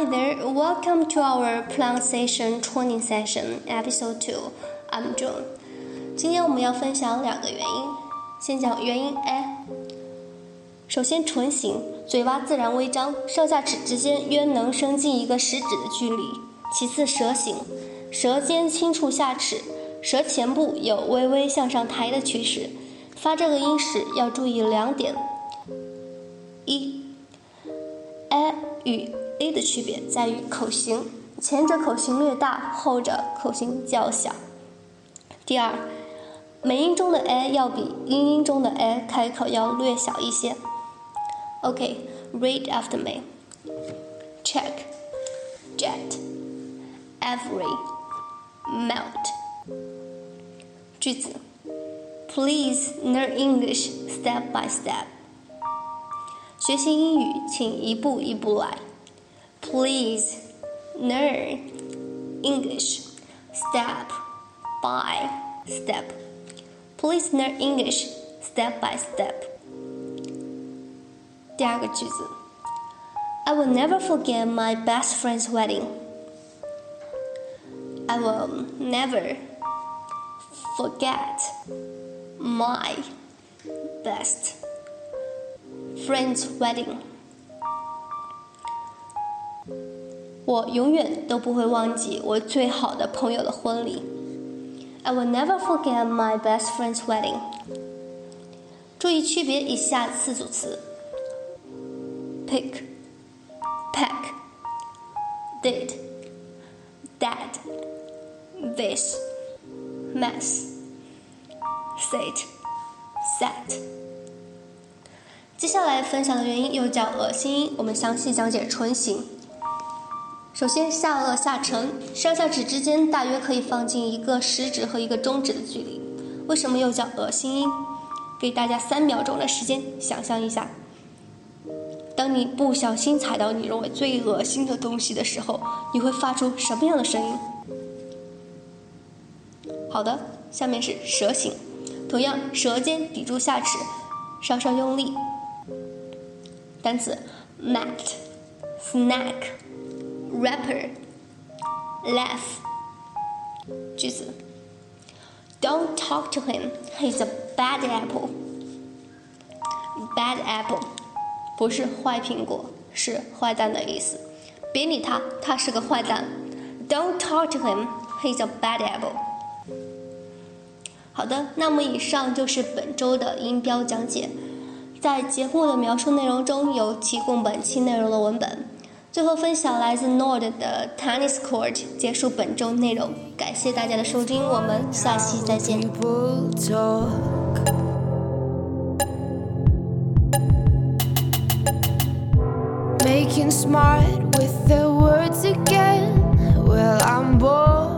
Hi there, welcome to our pronunciation training session, episode two. I'm Joan. 今天我们要分享两个元音，先讲元音 a。首先，唇形，嘴巴自然微张，上下齿之间约能伸进一个食指的距离。其次，舌形，舌尖轻触下齿，舌前部有微微向上抬的趋势。发这个音时要注意两点：一，a 与 a 的区别在于口型，前者口型略大，后者口型较小。第二，美音中的 a 要比英音中的 a 开口要略小一些。OK，read after me. Check, jet, every, melt. 句子，Please learn English step by step. 学习英语，请一步一步来。 Please learn English step by step. Please learn English step by step. 第二个句子，I will never forget my best friend's wedding. I will never forget my best friend's wedding. 我永远都不会忘记我最好的朋友的婚礼。I will never forget my best friend's wedding. 注意区别以下四组词：pick、pack、did、dad、this、mess、sit、sat。接下来分享的元音又叫恶心音，我们详细讲解唇形。首先，下颚下沉，上下齿之间大约可以放进一个食指和一个中指的距离。为什么又叫恶心音？给大家三秒钟的时间想象一下，当你不小心踩到你认为最恶心的东西的时候，你会发出什么样的声音？好的，下面是舌形，同样舌尖抵住下齿，稍稍用力。单词：mat、snack、rapper、laugh。句子：Don't talk to him. He's a bad apple. Bad apple 不是坏苹果，是坏蛋的意思。别理他，他是个坏蛋。Don't talk to him. He's a bad apple. 好的，那么以上就是本周的音标讲解。在节目的描述内容中有提供本期内容的文本。 最后分享来自 Lorde 的 Tennis Court Court，结束本周内容。感谢大家的收听，我们下期再见。Making smart with the words again. Well, I'm bored.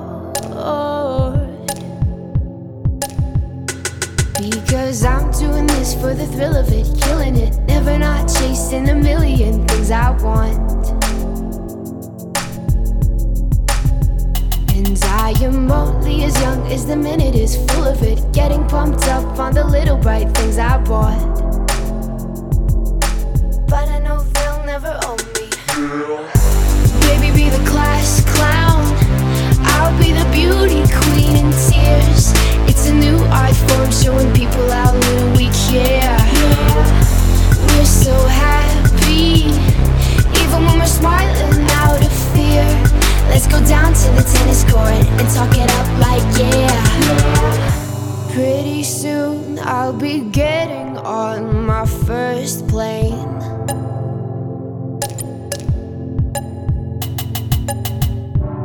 Because I'm doing this for the thrill of it, killing it. Never not chasing a million things I want. I am only as young as the minute is full of it. Getting pumped up on the little bright things I bought. Getting on my first plane.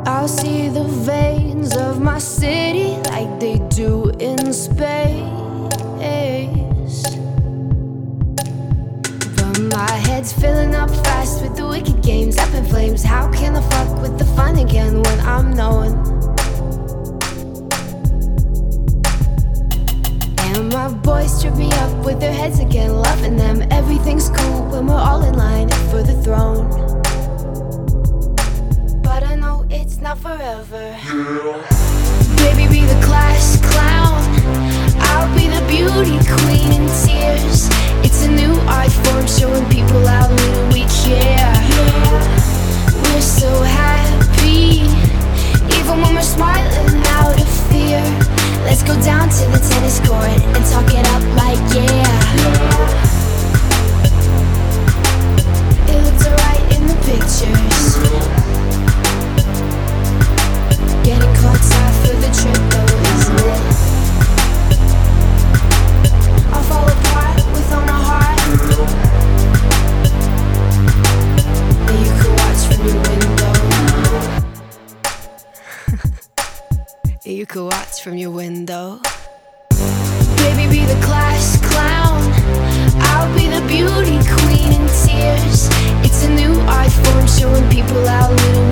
I'll see the veins of my city like they do in space. But my head's filling up fast with the wicked games up in flames. How can I fuck with the fun again when I'm knowing? With their heads again, loving them. Everything's cool when we're all in line for the throne. But I know it's not forever. Yeah. Baby, be the class clown. I'll be the beauty queen you could watch from your window. Baby, be the class clown. I'll be the beauty queen in tears. It's a new iPhone showing people how little